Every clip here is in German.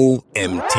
OMT.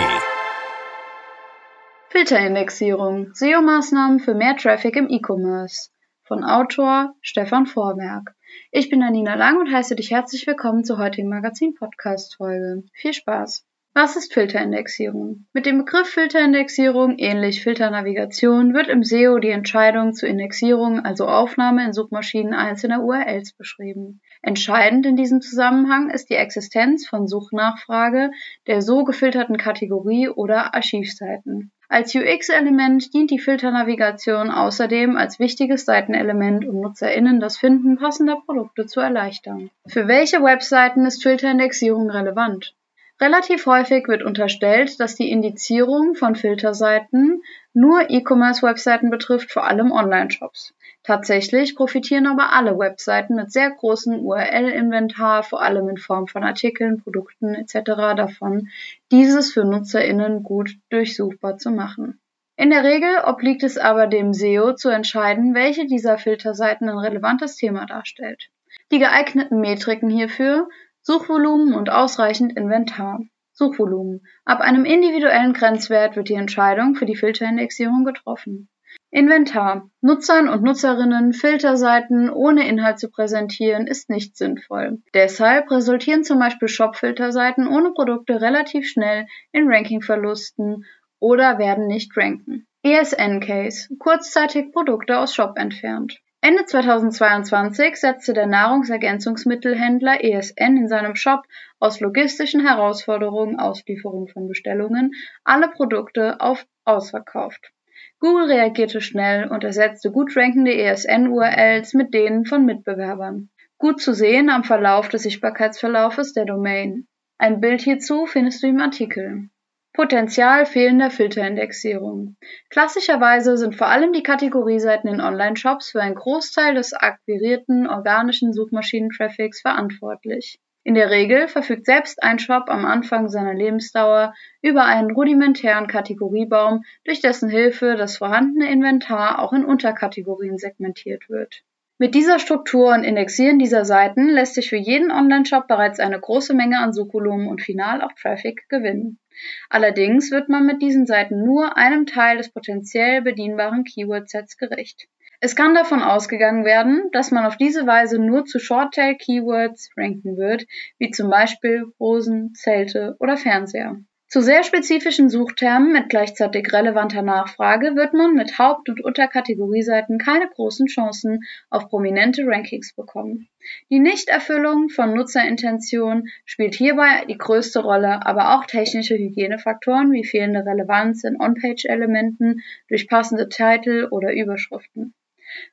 Filterindexierung. SEO-Maßnahmen für mehr Traffic im E-Commerce. Von Autor Stefan Vorwerk. Ich bin Anina Lang und heiße dich herzlich willkommen zur heutigen Magazin-Podcast-Folge. Viel Spaß! Was ist Filterindexierung? Mit dem Begriff Filterindexierung, ähnlich Filternavigation, wird im SEO die Entscheidung zur Indexierung, also Aufnahme in Suchmaschinen einzelner URLs beschrieben. Entscheidend in diesem Zusammenhang ist die Existenz von Suchnachfrage der so gefilterten Kategorie oder Archivseiten. Als UX-Element dient die Filternavigation außerdem als wichtiges Seitenelement, um NutzerInnen das Finden passender Produkte zu erleichtern. Für welche Webseiten ist Filterindexierung relevant? Relativ häufig wird unterstellt, dass die Indizierung von Filterseiten nur E-Commerce-Webseiten betrifft, vor allem Online-Shops. Tatsächlich profitieren aber alle Webseiten mit sehr großem URL-Inventar, vor allem in Form von Artikeln, Produkten etc. davon, dieses für NutzerInnen gut durchsuchbar zu machen. In der Regel obliegt es aber dem SEO zu entscheiden, welche dieser Filterseiten ein relevantes Thema darstellt. Die geeigneten Metriken hierfür Suchvolumen und ausreichend Inventar. Suchvolumen. Ab einem individuellen Grenzwert wird die Entscheidung für die Filterindexierung getroffen. Inventar. Nutzern und Nutzerinnen Filterseiten ohne Inhalt zu präsentieren ist nicht sinnvoll. Deshalb resultieren zum Beispiel Shop-Filterseiten ohne Produkte relativ schnell in Rankingverlusten oder werden nicht ranken. ESN-Case. Kurzzeitig Produkte aus Shop entfernt. Ende 2022 setzte der Nahrungsergänzungsmittelhändler ESN in seinem Shop aus logistischen Herausforderungen (Auslieferung von Bestellungen) alle Produkte auf ausverkauft. Google reagierte schnell und ersetzte gut rankende ESN-URLs mit denen von Mitbewerbern. Gut zu sehen am Verlauf des Sichtbarkeitsverlaufes der Domain. Ein Bild hierzu findest du im Artikel Potenzial fehlender Filterindexierung. Klassischerweise sind vor allem die Kategorieseiten in Online-Shops für einen Großteil des akquirierten organischen Suchmaschinentraffics verantwortlich. In der Regel verfügt selbst ein Shop am Anfang seiner Lebensdauer über einen rudimentären Kategoriebaum, durch dessen Hilfe das vorhandene Inventar auch in Unterkategorien segmentiert wird. Mit dieser Struktur und Indexieren dieser Seiten lässt sich für jeden Online-Shop bereits eine große Menge an Suchvolumen und final auch Traffic gewinnen. Allerdings wird man mit diesen Seiten nur einem Teil des potenziell bedienbaren Keyword-Sets gerecht. Es kann davon ausgegangen werden, dass man auf diese Weise nur zu Short-Tail-Keywords ranken wird, wie zum Beispiel Hosen, Zelte oder Fernseher. Zu sehr spezifischen Suchtermen mit gleichzeitig relevanter Nachfrage wird man mit Haupt- und Unterkategorieseiten keine großen Chancen auf prominente Rankings bekommen. Die Nichterfüllung von Nutzerintention spielt hierbei die größte Rolle, aber auch technische Hygienefaktoren wie fehlende Relevanz in On-Page-Elementen durch passende Titel oder Überschriften.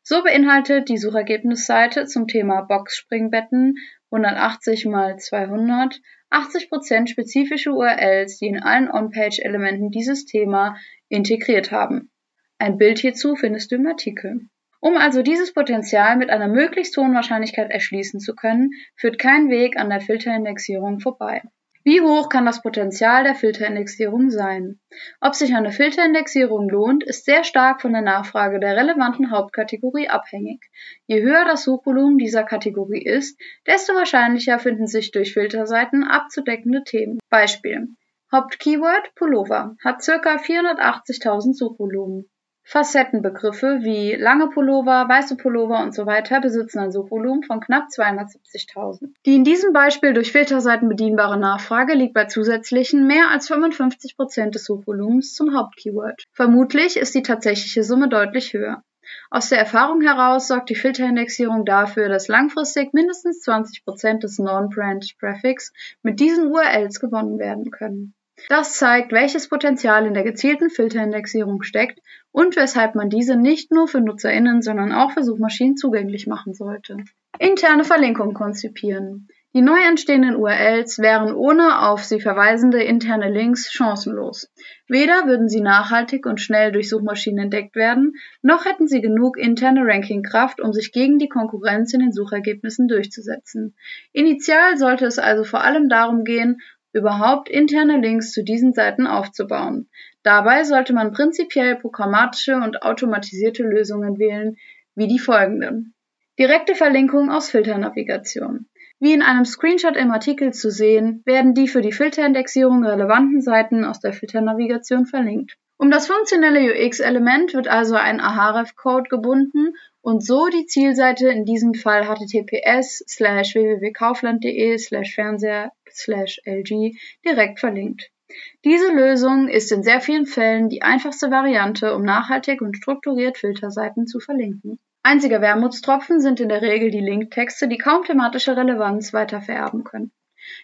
So beinhaltet die Suchergebnisseite zum Thema Boxspringbetten 180 x 200 80% spezifische URLs, die in allen On-Page-Elementen dieses Thema integriert haben. Ein Bild hierzu findest du im Artikel. Um also dieses Potenzial mit einer möglichst hohen Wahrscheinlichkeit erschließen zu können, führt kein Weg an der Filterindexierung vorbei. Wie hoch kann das Potenzial der Filterindexierung sein? Ob sich eine Filterindexierung lohnt, ist sehr stark von der Nachfrage der relevanten Hauptkategorie abhängig. Je höher das Suchvolumen dieser Kategorie ist, desto wahrscheinlicher finden sich durch Filterseiten abzudeckende Themen. Beispiel Hauptkeyword Pullover hat ca. 480.000 Suchvolumen. Facettenbegriffe wie lange Pullover, weiße Pullover und so weiter besitzen ein Suchvolumen von knapp 270.000. Die in diesem Beispiel durch Filterseiten bedienbare Nachfrage liegt bei zusätzlichen mehr als 55 Prozent des Suchvolumens zum Hauptkeyword. Vermutlich ist die tatsächliche Summe deutlich höher. Aus der Erfahrung heraus sorgt die Filterindexierung dafür, dass langfristig mindestens 20 Prozent des Non-Brand Traffics mit diesen URLs gewonnen werden können. Das zeigt, welches Potenzial in der gezielten Filterindexierung steckt und weshalb man diese nicht nur für NutzerInnen, sondern auch für Suchmaschinen zugänglich machen sollte. Interne Verlinkung konzipieren. Die neu entstehenden URLs wären ohne auf sie verweisende interne Links chancenlos. Weder würden sie nachhaltig und schnell durch Suchmaschinen entdeckt werden, noch hätten sie genug interne Rankingkraft, um sich gegen die Konkurrenz in den Suchergebnissen durchzusetzen. Initial sollte es also vor allem darum gehen, überhaupt interne Links zu diesen Seiten aufzubauen. Dabei sollte man prinzipiell programmatische und automatisierte Lösungen wählen, wie die folgenden. Direkte Verlinkung aus Filternavigation. Wie in einem Screenshot im Artikel zu sehen, werden die für die Filterindexierung relevanten Seiten aus der Filternavigation verlinkt. Um das funktionelle UX-Element wird also ein Ahref-Code gebunden und so die Zielseite, in diesem Fall https www.kaufland.de Fernseher LG, direkt verlinkt. Diese Lösung ist in sehr vielen Fällen die einfachste Variante, um nachhaltig und strukturiert Filterseiten zu verlinken. Einziger Wermutstropfen sind in der Regel die Linktexte, die kaum thematische Relevanz weiter vererben können.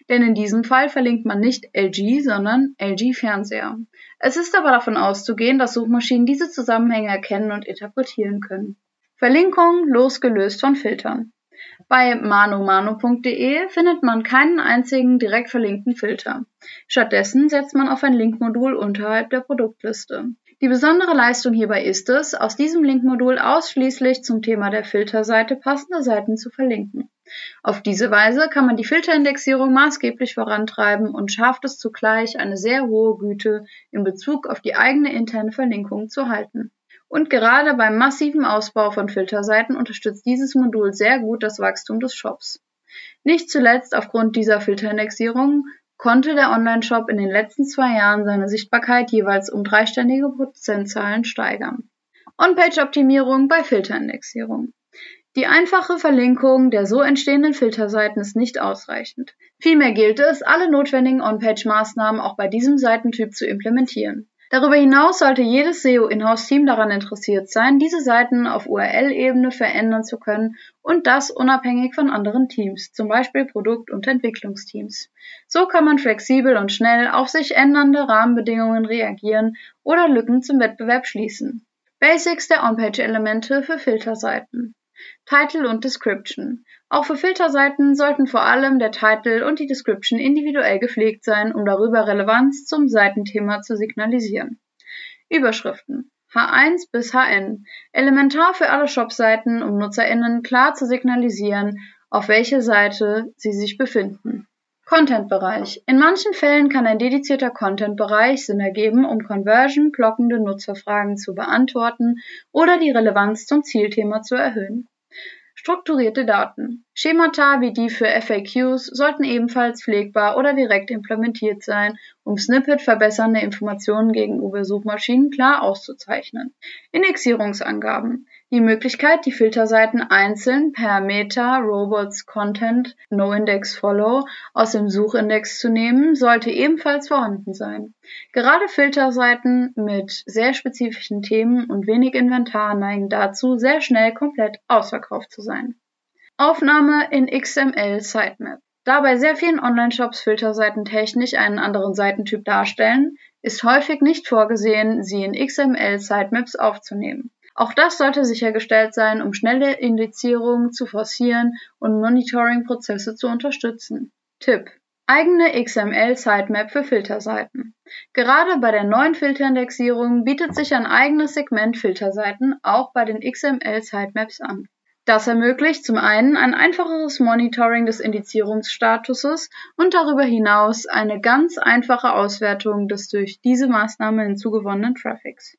Denn in diesem Fall verlinkt man nicht LG, sondern LG Fernseher. Es ist aber davon auszugehen, dass Suchmaschinen diese Zusammenhänge erkennen und interpretieren können. Verlinkung losgelöst von Filtern. Bei manomano.de findet man keinen einzigen direkt verlinkten Filter. Stattdessen setzt man auf ein Linkmodul unterhalb der Produktliste. Die besondere Leistung hierbei ist es, aus diesem Linkmodul ausschließlich zum Thema der Filterseite passende Seiten zu verlinken. Auf diese Weise kann man die Filterindexierung maßgeblich vorantreiben und schafft es zugleich, eine sehr hohe Güte in Bezug auf die eigene interne Verlinkung zu halten. Und gerade beim massiven Ausbau von Filterseiten unterstützt dieses Modul sehr gut das Wachstum des Shops. Nicht zuletzt aufgrund dieser Filterindexierung konnte der Onlineshop in den letzten zwei Jahren seine Sichtbarkeit jeweils um dreistellige Prozentzahlen steigern. On-Page-Optimierung bei Filterindexierung. Die einfache Verlinkung der so entstehenden Filterseiten ist nicht ausreichend. Vielmehr gilt es, alle notwendigen On-Page-Maßnahmen auch bei diesem Seitentyp zu implementieren. Darüber hinaus sollte jedes SEO-Inhouse-Team daran interessiert sein, diese Seiten auf URL-Ebene verändern zu können und das unabhängig von anderen Teams, zum Beispiel Produkt- und Entwicklungsteams. So kann man flexibel und schnell auf sich ändernde Rahmenbedingungen reagieren oder Lücken zum Wettbewerb schließen. Basics der On-Page-Elemente für Filterseiten. Title und Description. Auch für Filterseiten sollten vor allem der Title und die Description individuell gepflegt sein, um darüber Relevanz zum Seitenthema zu signalisieren. Überschriften H1 bis HN. Elementar für alle Shopseiten, um NutzerInnen klar zu signalisieren, auf welche Seite sie sich befinden. Content-Bereich. In manchen Fällen kann ein dedizierter Content-Bereich Sinn ergeben, um Conversion blockende Nutzerfragen zu beantworten oder die Relevanz zum Zielthema zu erhöhen. Strukturierte Daten. Schemata wie die für FAQs sollten ebenfalls pflegbar oder direkt implementiert sein, um Snippet verbessernde Informationen gegenüber Suchmaschinen klar auszuzeichnen. Indexierungsangaben. Die Möglichkeit, die Filterseiten einzeln per Meta Robots Content NoIndex Follow aus dem Suchindex zu nehmen, sollte ebenfalls vorhanden sein. Gerade Filterseiten mit sehr spezifischen Themen und wenig Inventar neigen dazu, sehr schnell komplett ausverkauft zu sein. Aufnahme in XML Sitemap. Da bei sehr vielen Online-Shops Filterseiten technisch einen anderen Seitentyp darstellen, ist häufig nicht vorgesehen, sie in XML Sitemaps aufzunehmen. Auch das sollte sichergestellt sein, um schnelle Indizierung zu forcieren und Monitoring-Prozesse zu unterstützen. Tipp Eigene XML-Sitemap für Filterseiten. Gerade bei der neuen Filterindexierung bietet sich ein eigenes Segment Filterseiten auch bei den XML-Sitemaps an. Das ermöglicht zum einen ein einfacheres Monitoring des Indizierungsstatuses und darüber hinaus eine ganz einfache Auswertung des durch diese Maßnahme hinzugewonnenen Traffics.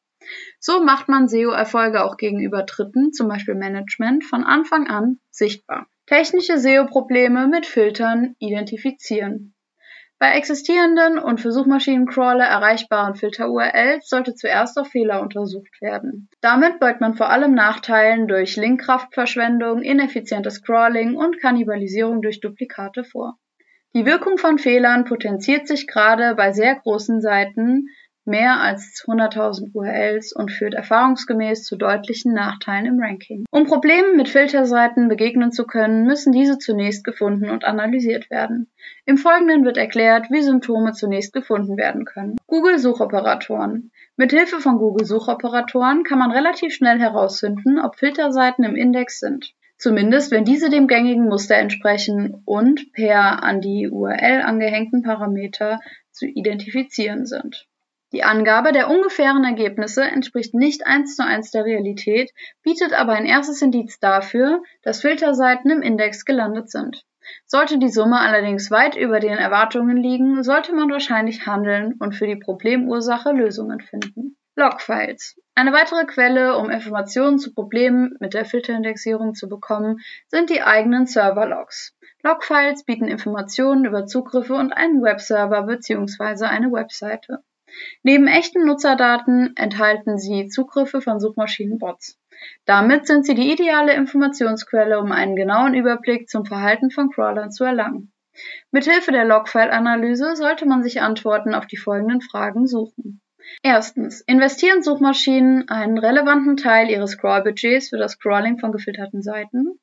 So macht man SEO-Erfolge auch gegenüber Dritten, zum Beispiel Management, von Anfang an sichtbar. Technische SEO-Probleme mit Filtern identifizieren. Bei existierenden und für Suchmaschinencrawler erreichbaren Filter-URLs sollte zuerst auf Fehler untersucht werden. Damit beugt man vor allem Nachteilen durch Linkkraftverschwendung, ineffizientes Crawling und Kannibalisierung durch Duplikate vor. Die Wirkung von Fehlern potenziert sich gerade bei sehr großen Seiten mehr als 100.000 URLs und führt erfahrungsgemäß zu deutlichen Nachteilen im Ranking. Um Problemen mit Filterseiten begegnen zu können, müssen diese zunächst gefunden und analysiert werden. Im Folgenden wird erklärt, wie Symptome zunächst gefunden werden können. Google Suchoperatoren. Mit Hilfe von Google Suchoperatoren kann man relativ schnell herausfinden, ob Filterseiten im Index sind. Zumindest wenn diese dem gängigen Muster entsprechen und per an die URL angehängten Parameter zu identifizieren sind. Die Angabe der ungefähren Ergebnisse entspricht nicht eins zu eins der Realität, bietet aber ein erstes Indiz dafür, dass Filterseiten im Index gelandet sind. Sollte die Summe allerdings weit über den Erwartungen liegen, sollte man wahrscheinlich handeln und für die Problemursache Lösungen finden. Logfiles. Eine weitere Quelle, um Informationen zu Problemen mit der Filterindexierung zu bekommen, sind die eigenen Serverlogs. Logfiles bieten Informationen über Zugriffe und einen Webserver bzw. eine Webseite. Neben echten Nutzerdaten enthalten sie Zugriffe von Suchmaschinenbots. Damit sind sie die ideale Informationsquelle, um einen genauen Überblick zum Verhalten von Crawlern zu erlangen. Mithilfe der Logfile-Analyse sollte man sich Antworten auf die folgenden Fragen suchen. Erstens. Investieren Suchmaschinen einen relevanten Teil ihres Scrollbudgets für das Scrolling von gefilterten Seiten?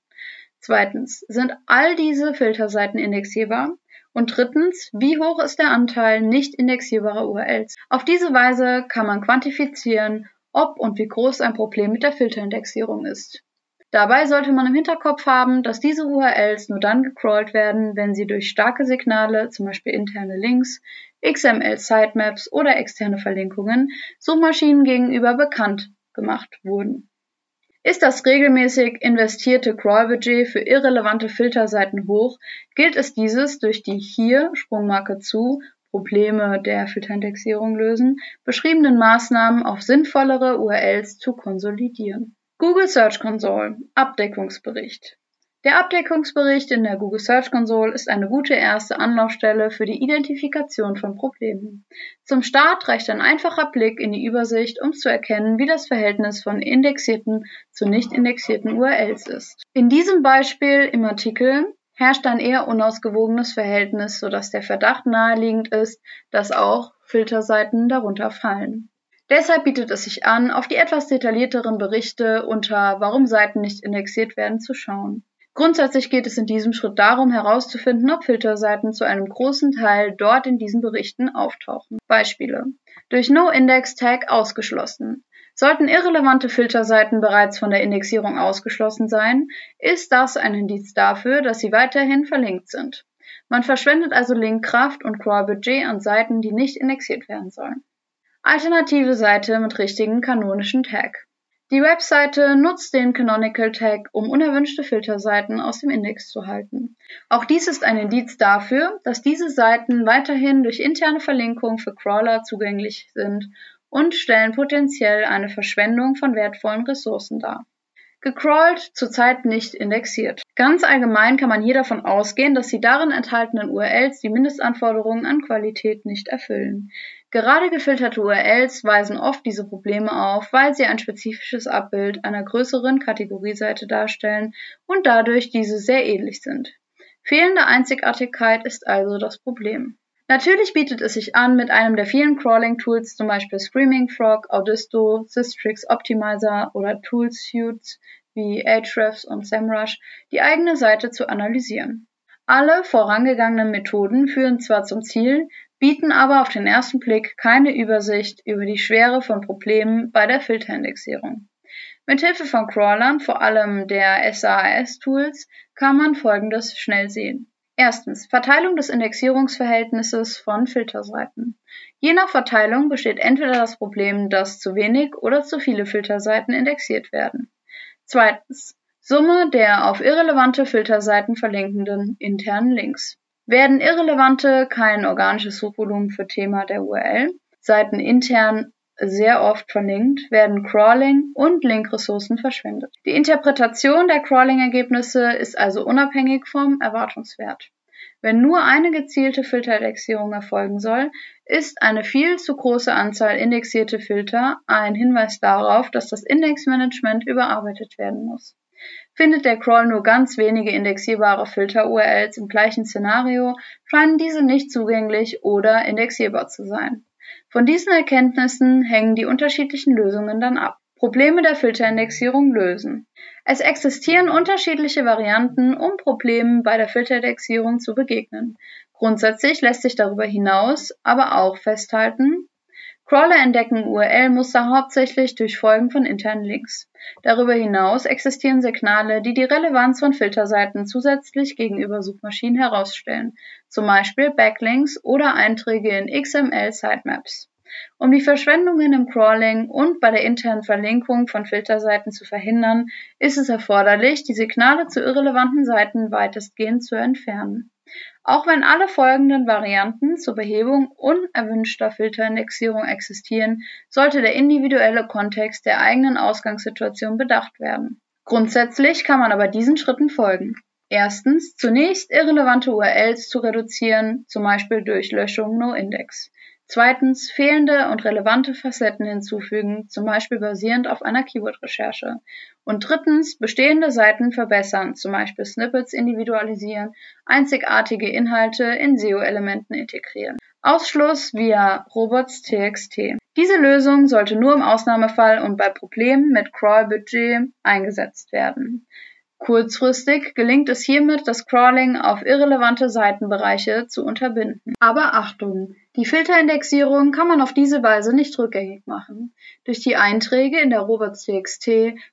Zweitens. Sind all diese Filterseiten indexierbar? Und drittens, wie hoch ist der Anteil nicht indexierbarer URLs? Auf diese Weise kann man quantifizieren, ob und wie groß ein Problem mit der Filterindexierung ist. Dabei sollte man im Hinterkopf haben, dass diese URLs nur dann gecrawlt werden, wenn sie durch starke Signale, zum Beispiel interne Links, XML-Sitemaps oder externe Verlinkungen, Suchmaschinen gegenüber bekannt gemacht wurden. Ist das regelmäßig investierte Crawl-Budget für irrelevante Filterseiten hoch, gilt es dieses durch die hier Sprungmarke zu Probleme der Filterindexierung lösen beschriebenen Maßnahmen auf sinnvollere URLs zu konsolidieren. Google Search Console Abdeckungsbericht der Abdeckungsbericht in der Google Search Console ist eine gute erste Anlaufstelle für die Identifikation von Problemen. Zum Start reicht ein einfacher Blick in die Übersicht, um zu erkennen, wie das Verhältnis von indexierten zu nicht indexierten URLs ist. In diesem Beispiel im Artikel herrscht ein eher unausgewogenes Verhältnis, sodass der Verdacht naheliegend ist, dass auch Filterseiten darunter fallen. Deshalb bietet es sich an, auf die etwas detaillierteren Berichte unter Warum Seiten nicht indexiert werden zu schauen. Grundsätzlich geht es in diesem Schritt darum, herauszufinden, ob Filterseiten zu einem großen Teil dort in diesen Berichten auftauchen. Beispiele. Durch No-Index-Tag ausgeschlossen. Sollten irrelevante Filterseiten bereits von der Indexierung ausgeschlossen sein, ist das ein Indiz dafür, dass sie weiterhin verlinkt sind. Man verschwendet also Linkkraft und Crawl-Budget an Seiten, die nicht indexiert werden sollen. Alternative Seite mit richtigen kanonischen Tag. Die Webseite nutzt den Canonical Tag, um unerwünschte Filterseiten aus dem Index zu halten. Auch dies ist ein Indiz dafür, dass diese Seiten weiterhin durch interne Verlinkung für Crawler zugänglich sind und stellen potenziell eine Verschwendung von wertvollen Ressourcen dar. Gecrawlt, zurzeit nicht indexiert. Ganz allgemein kann man hier davon ausgehen, dass die darin enthaltenen URLs die Mindestanforderungen an Qualität nicht erfüllen. Gerade gefilterte URLs weisen oft diese Probleme auf, weil sie ein spezifisches Abbild einer größeren Kategorieseite darstellen und dadurch diese sehr ähnlich sind. Fehlende Einzigartigkeit ist also das Problem. Natürlich bietet es sich an, mit einem der vielen Crawling-Tools, zum Beispiel Screaming Frog, Audisto, Systrix Optimizer oder Toolsuits wie Ahrefs und SEMrush, die eigene Seite zu analysieren. Alle vorangegangenen Methoden führen zwar zum Ziel, bieten aber auf den ersten Blick keine Übersicht über die Schwere von Problemen bei der Filterindexierung. Mithilfe von Crawlern, vor allem der SAS-Tools, kann man Folgendes schnell sehen. Erstens. Verteilung des Indexierungsverhältnisses von Filterseiten. Je nach Verteilung besteht entweder das Problem, dass zu wenig oder zu viele Filterseiten indexiert werden. Zweitens. Summe der auf irrelevante Filterseiten verlinkenden internen Links. Werden irrelevante, kein organisches Suchvolumen für Thema der URL, Seiten intern sehr oft verlinkt, werden Crawling und Linkressourcen verschwendet. Die Interpretation der Crawling-Ergebnisse ist also unabhängig vom Erwartungswert. Wenn nur eine gezielte Filterindexierung erfolgen soll, ist eine viel zu große Anzahl indexierte Filter ein Hinweis darauf, dass das Indexmanagement überarbeitet werden muss. Findet der Crawl nur ganz wenige indexierbare Filter-URLs im gleichen Szenario, scheinen diese nicht zugänglich oder indexierbar zu sein. Von diesen Erkenntnissen hängen die unterschiedlichen Lösungen dann ab. Probleme der Filterindexierung lösen. Es existieren unterschiedliche Varianten, um Problemen bei der Filterindexierung zu begegnen. Grundsätzlich lässt sich darüber hinaus aber auch festhalten, Crawler entdecken URL-Muster hauptsächlich durch Folgen von internen Links. Darüber hinaus existieren Signale, die die Relevanz von Filterseiten zusätzlich gegenüber Suchmaschinen herausstellen, zum Beispiel Backlinks oder Einträge in XML-Sitemaps. Um die Verschwendungen im Crawling und bei der internen Verlinkung von Filterseiten zu verhindern, ist es erforderlich, die Signale zu irrelevanten Seiten weitestgehend zu entfernen. Auch wenn alle folgenden Varianten zur Behebung unerwünschter Filterindexierung existieren, sollte der individuelle Kontext der eigenen Ausgangssituation bedacht werden. Grundsätzlich kann man aber diesen Schritten folgen. Erstens, zunächst irrelevante URLs zu reduzieren, zum Beispiel durch Löschung NoIndex. Zweitens, fehlende und relevante Facetten hinzufügen, zum Beispiel basierend auf einer Keyword-Recherche. Und drittens, bestehende Seiten verbessern, zum Beispiel Snippets individualisieren, einzigartige Inhalte in SEO-Elementen integrieren. Ausschluss via robots.txt. Diese Lösung sollte nur im Ausnahmefall und bei Problemen mit Crawl-Budget eingesetzt werden. Kurzfristig gelingt es hiermit, das Crawling auf irrelevante Seitenbereiche zu unterbinden. Aber Achtung! Die Filterindexierung kann man auf diese Weise nicht rückgängig machen. Durch die Einträge in der robots.txt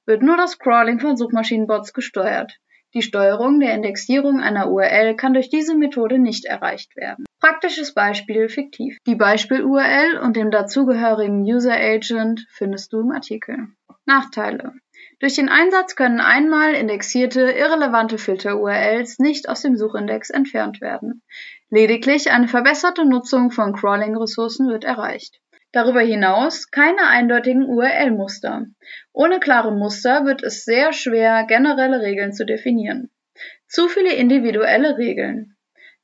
wird nur das Crawling von Suchmaschinenbots gesteuert. Die Steuerung der Indexierung einer URL kann durch diese Methode nicht erreicht werden. Praktisches Beispiel fiktiv. Die Beispiel-URL und dem dazugehörigen User Agent findest du im Artikel. Nachteile. Durch den Einsatz können einmal indexierte, irrelevante Filter-URLs nicht aus dem Suchindex entfernt werden. Lediglich eine verbesserte Nutzung von Crawling-Ressourcen wird erreicht. Darüber hinaus keine eindeutigen URL-Muster. Ohne klare Muster wird es sehr schwer, generelle Regeln zu definieren. Zu viele individuelle Regeln.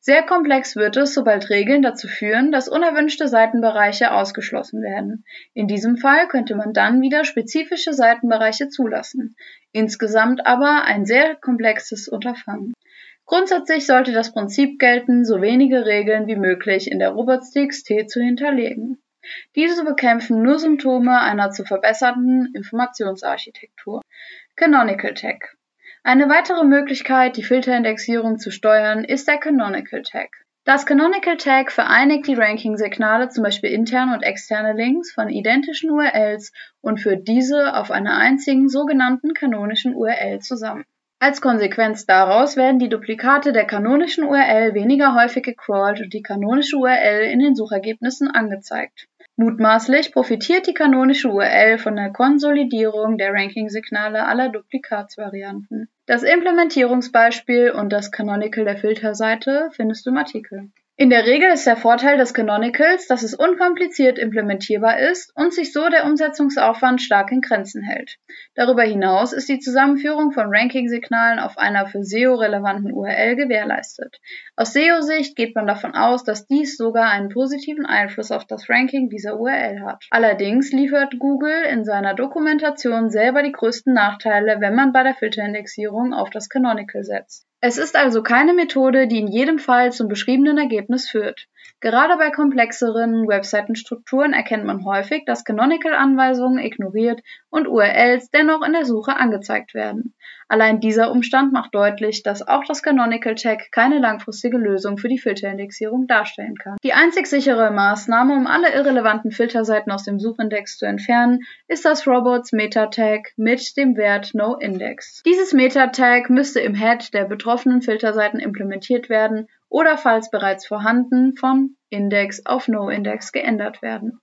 Sehr komplex wird es, sobald Regeln dazu führen, dass unerwünschte Seitenbereiche ausgeschlossen werden. In diesem Fall könnte man dann wieder spezifische Seitenbereiche zulassen. Insgesamt aber ein sehr komplexes Unterfangen. Grundsätzlich sollte das Prinzip gelten, so wenige Regeln wie möglich in der robots.txt zu hinterlegen. Diese bekämpfen nur Symptome einer zu verbesserten Informationsarchitektur. Canonical Tag eine weitere Möglichkeit, die Filterindexierung zu steuern, ist der Canonical Tag. Das Canonical Tag vereinigt die Ranking-Signale, zum Beispiel interne und externe Links von identischen URLs und führt diese auf einer einzigen sogenannten kanonischen URL zusammen. Als Konsequenz daraus werden die Duplikate der kanonischen URL weniger häufig gecrawlt und die kanonische URL in den Suchergebnissen angezeigt. Mutmaßlich profitiert die kanonische URL von der Konsolidierung der Ranking-Signale aller Duplikatsvarianten. Das Implementierungsbeispiel und das Canonical der Filterseite findest du im Artikel. In der Regel ist der Vorteil des Canonicals, dass es unkompliziert implementierbar ist und sich so der Umsetzungsaufwand stark in Grenzen hält. Darüber hinaus ist die Zusammenführung von Ranking-Signalen auf einer für SEO relevanten URL gewährleistet. Aus SEO-Sicht geht man davon aus, dass dies sogar einen positiven Einfluss auf das Ranking dieser URL hat. Allerdings liefert Google in seiner Dokumentation selber die größten Nachteile, wenn man bei der Filterindexierung auf das Canonical setzt. Es ist also keine Methode, die in jedem Fall zum beschriebenen Ergebnis führt. Gerade bei komplexeren Webseitenstrukturen erkennt man häufig, dass Canonical-Anweisungen ignoriert und URLs dennoch in der Suche angezeigt werden. Allein dieser Umstand macht deutlich, dass auch das Canonical Tag keine langfristige Lösung für die Filterindexierung darstellen kann. Die einzig sichere Maßnahme, um alle irrelevanten Filterseiten aus dem Suchindex zu entfernen, ist das Robots Meta Tag mit dem Wert NoIndex. Dieses Meta Tag müsste im Head der betroffenen Filterseiten implementiert werden oder falls bereits vorhanden von Index auf NoIndex geändert werden.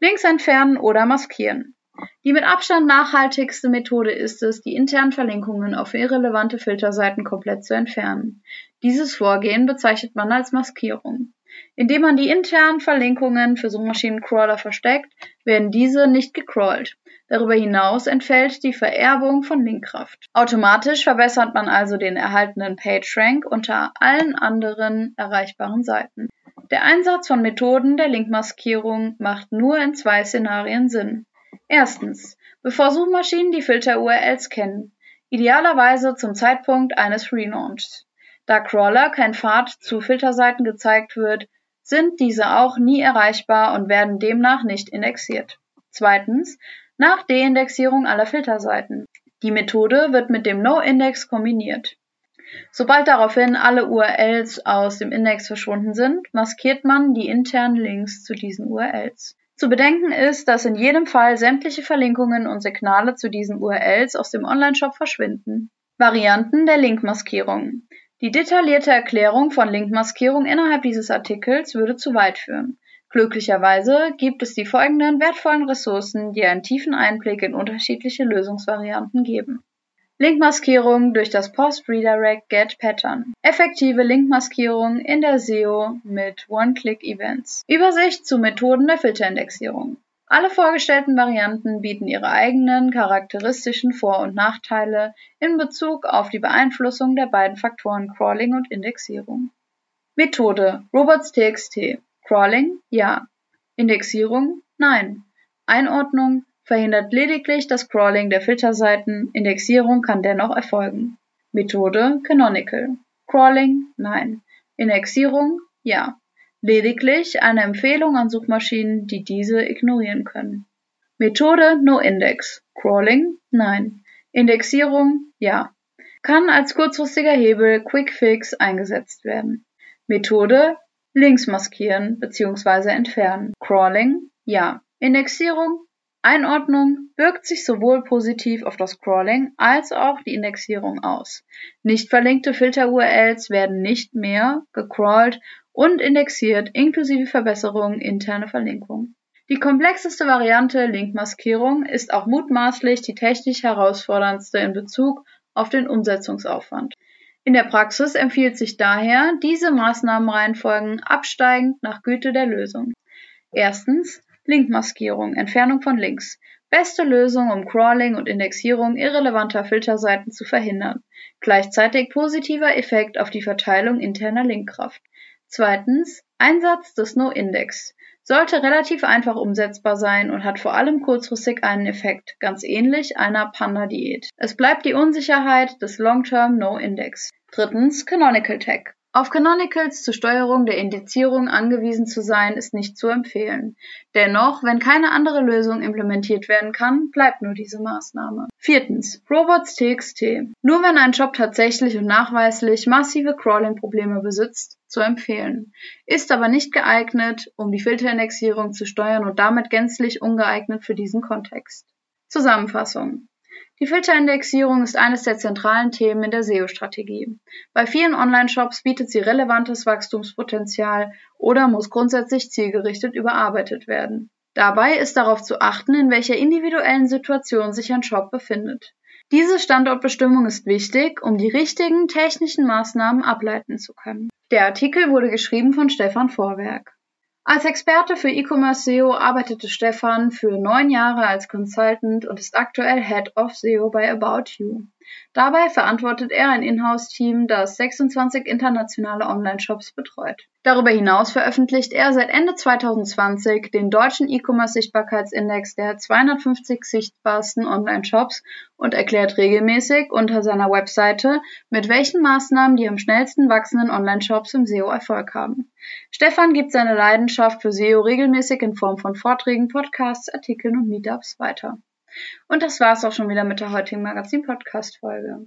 Links entfernen oder maskieren. Die mit Abstand nachhaltigste Methode ist es, die internen Verlinkungen auf irrelevante Filterseiten komplett zu entfernen. Dieses Vorgehen bezeichnet man als Maskierung. Indem man die internen Verlinkungen für Suchmaschinencrawler versteckt, werden diese nicht gecrawlt. Darüber hinaus entfällt die Vererbung von Linkkraft. Automatisch verbessert man also den erhaltenen PageRank unter allen anderen erreichbaren Seiten. Der Einsatz von Methoden der Linkmaskierung macht nur in zwei Szenarien Sinn. Erstens, bevor Suchmaschinen die Filter-URLs kennen, idealerweise zum Zeitpunkt eines Relaunchs. Da Crawler kein Pfad zu Filterseiten gezeigt wird, sind diese auch nie erreichbar und werden demnach nicht indexiert. Zweitens, nach Deindexierung aller Filterseiten. Die Methode wird mit dem No-Index kombiniert. Sobald daraufhin alle URLs aus dem Index verschwunden sind, maskiert man die internen Links zu diesen URLs. Zu bedenken ist, dass in jedem Fall sämtliche Verlinkungen und Signale zu diesen URLs aus dem Onlineshop verschwinden. Varianten der Linkmaskierung. Die detaillierte Erklärung von Linkmaskierung innerhalb dieses Artikels würde zu weit führen. Glücklicherweise gibt es die folgenden wertvollen Ressourcen, die einen tiefen Einblick in unterschiedliche Lösungsvarianten geben. Linkmaskierung durch das Post-Redirect-Get-Pattern. Effektive Linkmaskierung in der SEO mit One-Click-Events. Übersicht zu Methoden der Filterindexierung. Alle vorgestellten Varianten bieten ihre eigenen charakteristischen Vor- und Nachteile in Bezug auf die Beeinflussung der beiden Faktoren Crawling und Indexierung. Methode Robots.txt Crawling ja. Indexierung nein. Einordnung verhindert lediglich das Crawling der Filterseiten, Indexierung kann dennoch erfolgen. Methode Canonical Crawling nein. Indexierung ja. Lediglich eine Empfehlung an Suchmaschinen, die diese ignorieren können. Methode NoIndex. Crawling? Nein. Indexierung? Ja. Kann als kurzfristiger Hebel Quick Fix eingesetzt werden. Methode Links maskieren bzw. entfernen. Crawling? Ja. Indexierung? Einordnung wirkt sich sowohl positiv auf das Crawling als auch die Indexierung aus. Nicht verlinkte Filter-URLs werden nicht mehr gecrawlt und indexiert inklusive Verbesserungen interne Verlinkung. Die komplexeste Variante Linkmaskierung ist auch mutmaßlich die technisch herausforderndste in Bezug auf den Umsetzungsaufwand. In der Praxis empfiehlt sich daher, diese Maßnahmenreihenfolgen absteigend nach Güte der Lösung. Erstens Linkmaskierung, Entfernung von Links. Beste Lösung, um Crawling und Indexierung irrelevanter Filterseiten zu verhindern. Gleichzeitig positiver Effekt auf die Verteilung interner Linkkraft. Zweitens Einsatz des No-Index sollte relativ einfach umsetzbar sein und hat vor allem kurzfristig einen Effekt, ganz ähnlich einer Panda-Diät. Es bleibt die Unsicherheit des Long-Term No-Index. Drittens Canonical Tag auf Canonicals zur Steuerung der Indizierung angewiesen zu sein, ist nicht zu empfehlen. Dennoch, wenn keine andere Lösung implementiert werden kann, bleibt nur diese Maßnahme. Viertens. Robots.txt. Nur wenn ein Job tatsächlich und nachweislich massive Crawling-Probleme besitzt, zu empfehlen. Ist aber nicht geeignet, um die Filterindexierung zu steuern und damit gänzlich ungeeignet für diesen Kontext. Zusammenfassung. Die Filterindexierung ist eines der zentralen Themen in der SEO-Strategie. Bei vielen Online-Shops bietet sie relevantes Wachstumspotenzial oder muss grundsätzlich zielgerichtet überarbeitet werden. Dabei ist darauf zu achten, in welcher individuellen Situation sich ein Shop befindet. Diese Standortbestimmung ist wichtig, um die richtigen technischen Maßnahmen ableiten zu können. Der Artikel wurde geschrieben von Stefan Vorwerk. Als Experte für E-Commerce SEO arbeitete Stefan für neun Jahre als Consultant und ist aktuell Head of SEO bei About You. Dabei verantwortet er ein Inhouse-Team, das 26 internationale Online-Shops betreut. Darüber hinaus veröffentlicht er seit Ende 2020 den deutschen E-Commerce-Sichtbarkeitsindex der 250 sichtbarsten Online-Shops und erklärt regelmäßig unter seiner Webseite, mit welchen Maßnahmen die am schnellsten wachsenden Online-Shops im SEO Erfolg haben. Stefan gibt seine Leidenschaft für SEO regelmäßig in Form von Vorträgen, Podcasts, Artikeln und Meetups weiter. Und das war's auch schon wieder mit der heutigen Magazin-Podcast-Folge.